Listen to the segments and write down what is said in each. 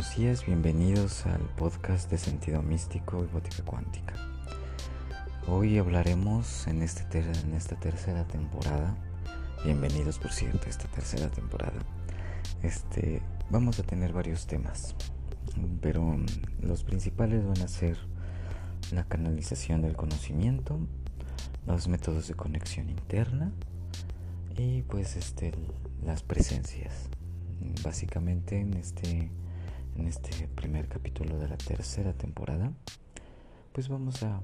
Buenos días, bienvenidos al podcast de Sentido Místico y Bótica Cuántica. Hoy hablaremos en, este en esta tercera temporada, bienvenidos por cierto a esta tercera temporada, este, vamos a tener varios temas, pero los principales van a ser la canalización del conocimiento, los métodos de conexión interna y pues este, las presencias. Básicamente en este, en este primer capítulo de la tercera temporada, pues vamos a,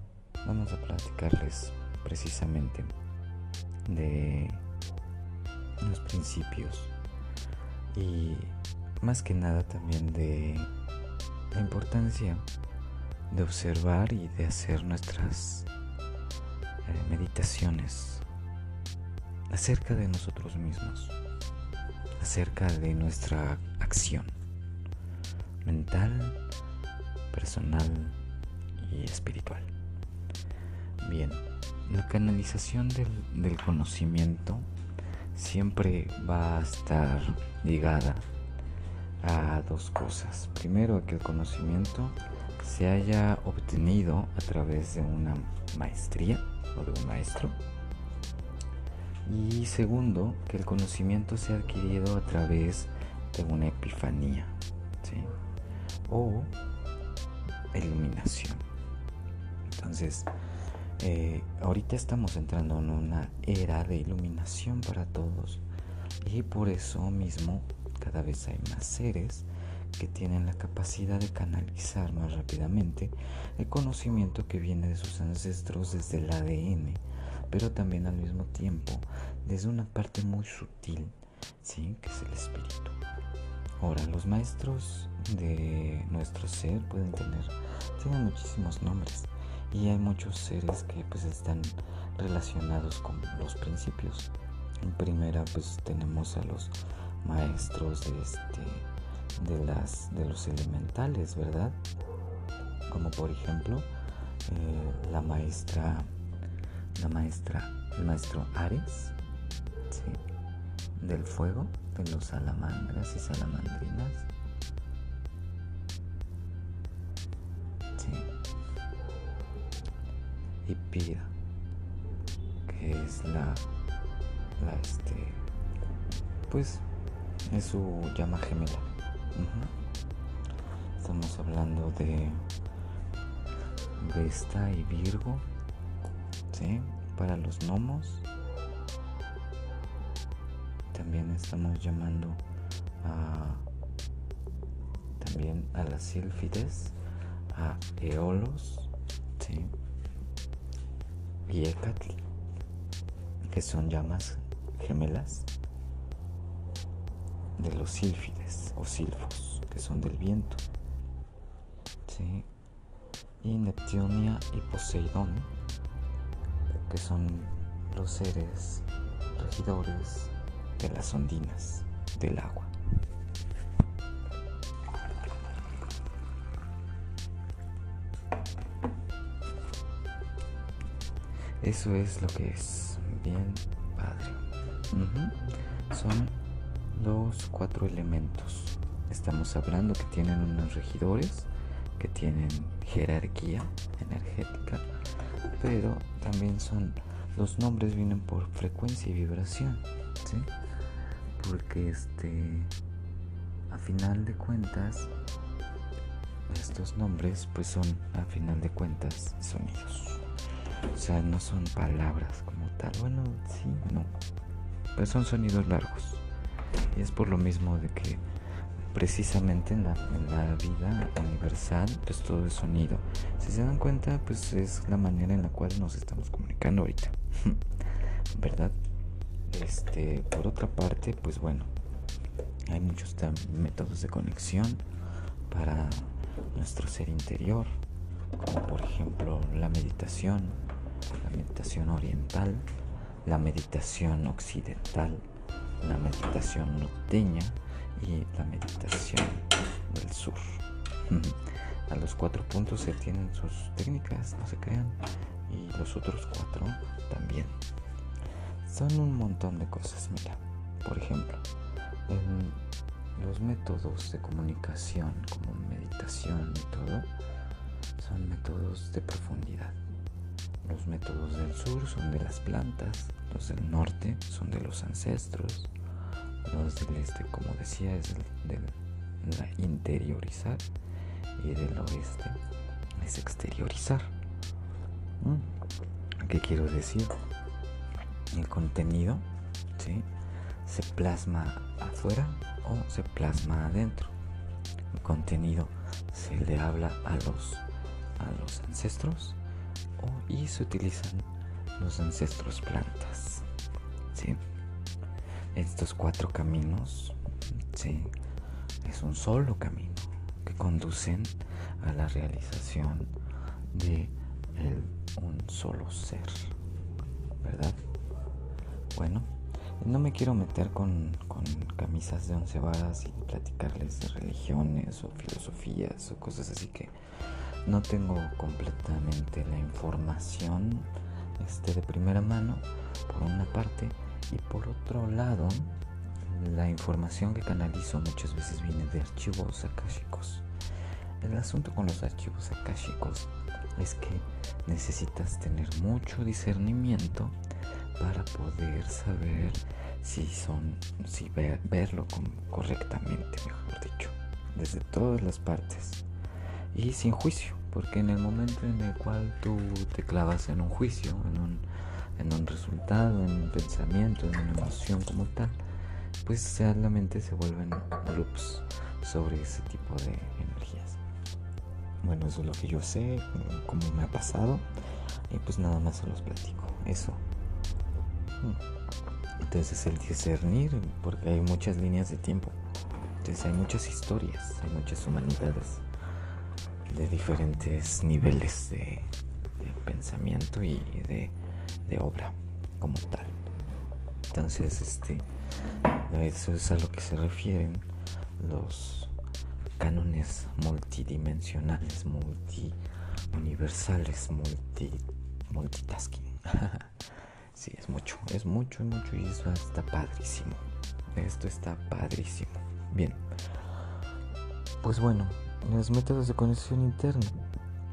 vamos a platicarles precisamente de los principios y más que nada también de la importancia de observar y de hacer nuestras eh, meditaciones acerca de nosotros mismos acerca de nuestra acción mental, personal y espiritual. Bien, la canalización del, conocimiento siempre va a estar ligada a dos cosas. Primero, que el conocimiento se haya obtenido a través de una maestría o de un maestro y segundo, que el conocimiento sea adquirido a través de una epifanía o iluminación. Entonces, eh, ahorita estamos entrando en una era de iluminación para todos y por eso mismo cada vez hay más seres que tienen la capacidad de canalizar más rápidamente el conocimiento que viene de sus ancestros desde el ADN pero también al mismo tiempo desde una parte muy sutil, ¿sí? que es el espíritu. Ahora, los maestros de nuestro ser pueden tener, tienen muchísimos nombres y hay muchos seres que pues están relacionados con los principios. En primera pues tenemos a los maestros de este de las de los elementales, ¿verdad? Como por ejemplo eh, la maestra la maestra, el maestro Ares, del fuego, de los salamandras y salamandrinas. Y Pira, que es la, la este, pues es su llama gemela. Estamos hablando de Vesta y Virgo para los gnomos. También estamos llamando a también a las sílfides, a eolos, y ecatl, que son llamas gemelas de los sílfides o silfos, que son del viento. Y Neptunia y Poseidón que son los seres regidores de las ondinas del agua. Eso es lo que es bien padre. Son los cuatro elementos. Estamos hablando que tienen unos regidores, que tienen jerarquía energética, pero también son los nombres vienen por frecuencia y vibración, ¿sí? Porque este a final de cuentas estos nombres pues son a final de cuentas sonidos. O sea, no son palabras como tal. Bueno, sí, no. Pues son sonidos largos. Y es por lo mismo de que precisamente en la, vida universal, pues todo es sonido. Si se dan cuenta, pues es la manera en la cual nos estamos comunicando ahorita. ¿Verdad? Este, por otra parte, pues bueno, hay muchos métodos de conexión para nuestro ser interior, como por ejemplo la meditación, la meditación oriental, la meditación occidental, la meditación norteña, y la meditación del sur. A los cuatro puntos se tienen sus técnicas, no se crean, y los otros cuatro también. Son un montón de cosas, mira. Por ejemplo, los métodos de comunicación como meditación y todo son métodos de profundidad. Los métodos del sur son de las plantas, los del norte son de los ancestros, los del este, como decía, es de la interiorizar y del oeste es exteriorizar. ¿Qué quiero decir? El contenido se plasma afuera o se plasma adentro. El contenido se le habla a los, a los ancestros o, y se utilizan los ancestros plantas. ¿sí? Estos cuatro caminos ¿sí? es un solo camino que conducen a la realización de un solo ser, ¿verdad? Bueno, no me quiero meter con, camisas de once varas y platicarles de religiones o filosofías o cosas así que no tengo completamente la información este, de primera mano, por una parte, y por otro lado, la información que canalizo muchas veces viene de archivos akáshicos. El asunto con los archivos akáshicos es que necesitas tener mucho discernimiento para poder saber si son, si verlo correctamente, mejor dicho, desde todas las partes y sin juicio, porque en el momento en el cual tú te clavas en un juicio, en un, en un resultado, en un pensamiento, en una emoción como tal, pues la mente se vuelven loops sobre ese tipo de energías. Bueno, eso es lo que yo sé, cómo me ha pasado, y pues nada más se los platico. Eso. Hmm. Entonces el discernir, porque hay muchas líneas de tiempo. Entonces hay muchas historias, hay muchas humanidades de diferentes niveles de, pensamiento y de, de obra como tal. Entonces, este, eso es a lo que se refieren los cánones multidimensionales, multi universales, multi multitasking. sí, es mucho, es mucho, es mucho y eso está padrísimo. Esto está padrísimo. Bien. Pues bueno, los métodos de conexión interna,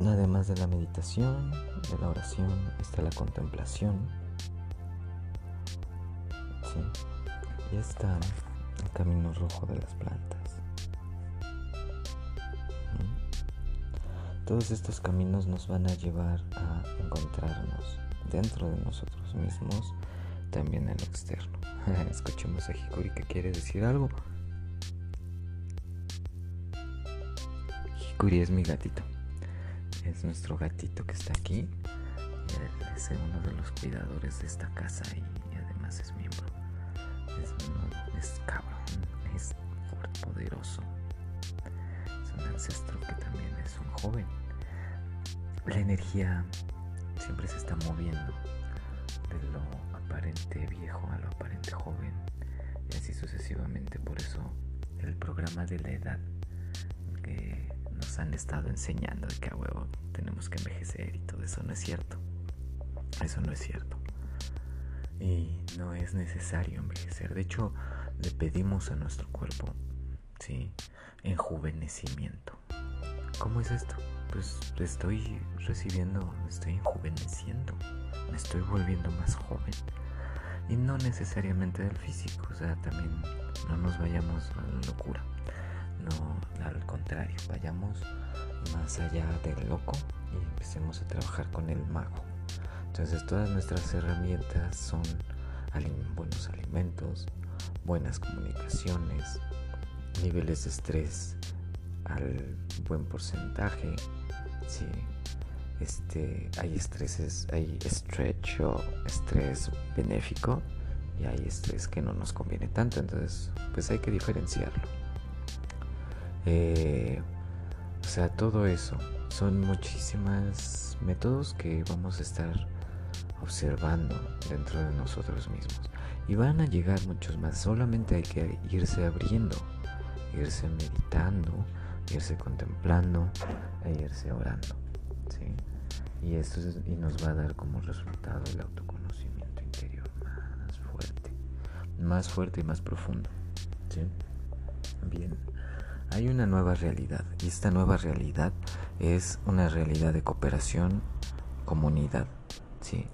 además de la meditación, de la oración, está la contemplación. Sí está el camino rojo de las plantas. Todos estos caminos nos van a llevar a encontrarnos dentro de nosotros mismos, también en lo externo. Escuchemos a Hikuri que quiere decir algo. Hikuri es mi gatito. Es nuestro gatito que está aquí. Es uno de los cuidadores de esta casa y además es miembro es, cabrón, es poderoso. Es un ancestro que también es un joven. La energía siempre se está moviendo de lo aparente viejo a lo aparente joven y así sucesivamente. Por eso el programa de la edad han estado enseñando de que a huevo tenemos que envejecer y todo eso no es cierto. Eso no es cierto y no es necesario envejecer. De hecho, le pedimos a nuestro cuerpo, ¿sí? Enjuvenecimiento. ¿Cómo es esto? Pues estoy recibiendo, me estoy enjuveneciendo, me estoy volviendo más joven. Y no necesariamente del físico, o sea, también no nos vayamos a la locura. No, al contrario, vayamos más allá del loco y empecemos a trabajar con el mago. Entonces todas nuestras herramientas son buenos alimentos, buenas comunicaciones, niveles de estrés al buen porcentaje. Sí, este, hay estreses, hay stretch o estrés benéfico y hay estrés que no nos conviene tanto. Entonces, pues hay que diferenciarlo. Eh, o sea, todo eso son muchísimos métodos que vamos a estar observando dentro de nosotros mismos. Y van a llegar muchos más, solamente hay que irse abriendo, irse meditando, irse contemplando e irse orando. ¿sí? Y esto y nos va a dar como resultado el autoconocimiento interior más fuerte, más fuerte y más profundo. ¿sí? Bien, hay una nueva realidad y esta nueva realidad es una realidad de cooperación, comunidad, sí,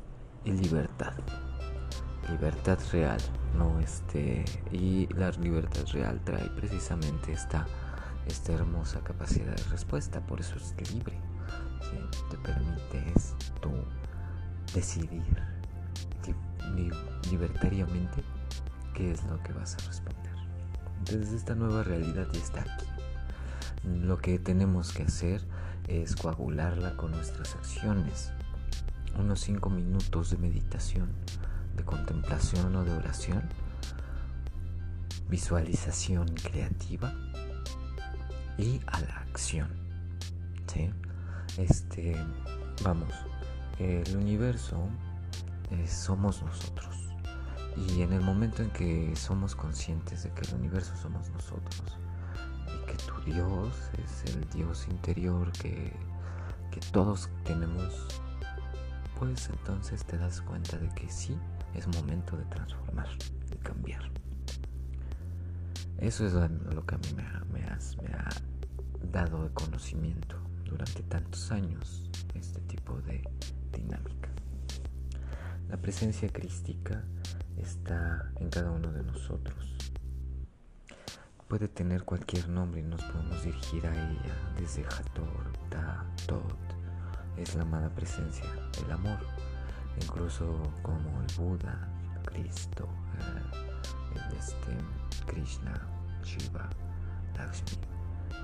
y libertad. Libertad real, no este y la libertad real trae precisamente esta esta hermosa capacidad de respuesta, por eso es libre. Te permites tú decidir libertariamente qué es lo que vas a responder. Entonces esta nueva realidad ya está aquí. Lo que tenemos que hacer es coagularla con nuestras acciones. Unos cinco minutos de meditación, de contemplación o de oración, visualización creativa y a la acción. ¿sí? Este, vamos, el universo eh, somos nosotros. Y en el momento en que somos conscientes de que el universo somos nosotros y que tu Dios es el Dios interior que, que todos tenemos, pues entonces te das cuenta de que sí, es momento de transformar, de cambiar. Eso es lo que a mí me me ha dado de conocimiento durante tantos años este tipo de dinámica. La presencia crística está en cada uno de nosotros. Puede tener cualquier nombre y nos podemos dirigir a ella desde Hator, Ta, Tot. Es la amada presencia, el amor, incluso como el Buda, Cristo, eh, este, Krishna, Shiva, Lakshmi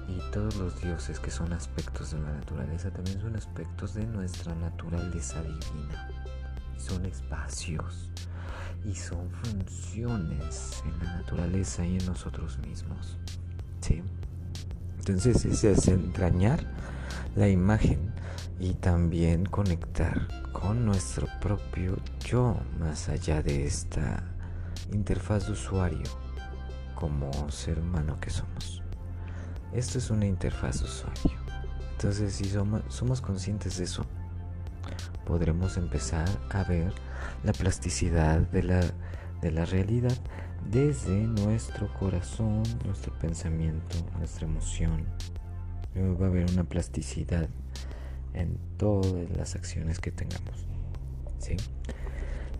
y todos los dioses que son aspectos de la naturaleza también son aspectos de nuestra naturaleza divina. Son espacios y son funciones en la naturaleza y en nosotros mismos. ¿Sí? Entonces es entrañar la imagen y también conectar con nuestro propio yo más allá de esta interfaz de usuario como ser humano que somos. Esto es una interfaz usuario. Entonces, si somos, conscientes de eso, podremos empezar a ver la plasticidad de la, de la realidad desde nuestro corazón, nuestro pensamiento, nuestra emoción. Va a haber una plasticidad en todas las acciones que tengamos. ¿Sí?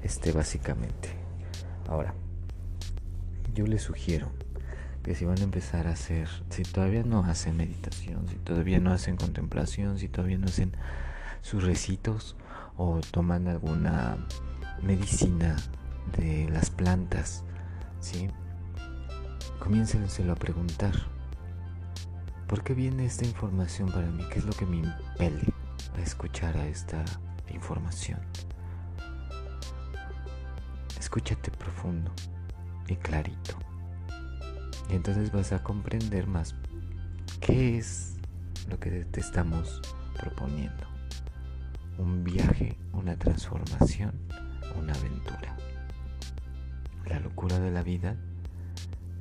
Este básicamente. Ahora, yo les sugiero que si van a empezar a hacer, si todavía no hacen meditación, si todavía no hacen contemplación, si todavía no hacen sus recitos o toman alguna medicina de las plantas, ¿sí? Comiéncenselo a preguntar. ¿Por qué viene esta información para mí? ¿Qué es lo que me impele a escuchar a esta información? Escúchate profundo y clarito. Y entonces vas a comprender más qué es lo que te estamos proponiendo. Un viaje, una transformación, una aventura. La locura de la vida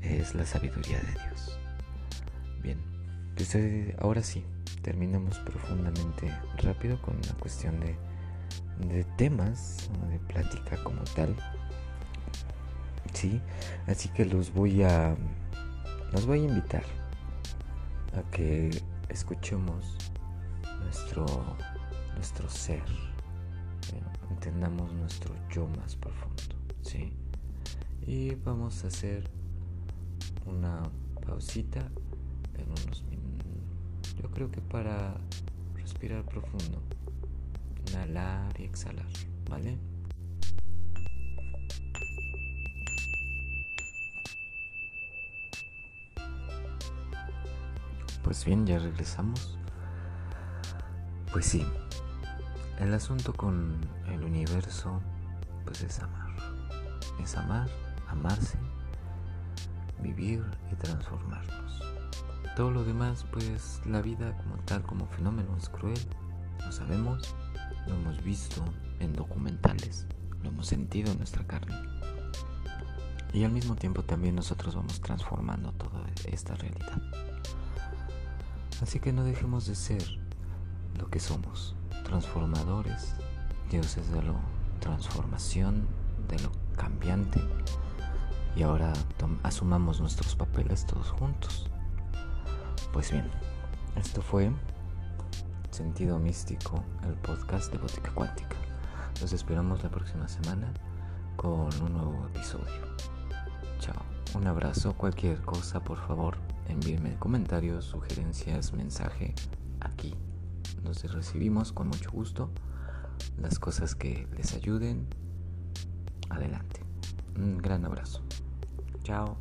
es la sabiduría de Dios. Bien, pues, eh, ahora sí, terminamos profundamente rápido con la cuestión de, de temas, de plática como tal. Sí, así que los voy a los voy a invitar a que escuchemos nuestro, nuestro ser, eh, entendamos nuestro yo más profundo, ¿sí? Y vamos a hacer una pausita en unos minutos. Yo creo que para respirar profundo, inhalar y exhalar, ¿vale? Pues bien, ya regresamos. Pues sí, el asunto con el universo pues es amar. Es amar, amarse, vivir y transformarnos. Todo lo demás, pues la vida como tal, como fenómeno es cruel. Lo sabemos, lo hemos visto en documentales, lo hemos sentido en nuestra carne. Y al mismo tiempo también nosotros vamos transformando toda esta realidad. Así que no dejemos de ser lo que somos, transformadores, dioses de la transformación, de lo cambiante, y ahora asumamos nuestros papeles todos juntos. Pues bien, esto fue Sentido Místico, el podcast de Botica Cuántica. Los esperamos la próxima semana con un nuevo episodio. Chao. Un abrazo. Cualquier cosa, por favor, envíenme comentarios, sugerencias, mensaje aquí. Nos recibimos con mucho gusto. Las cosas que les ayuden. Adelante. Un gran abrazo. Chao.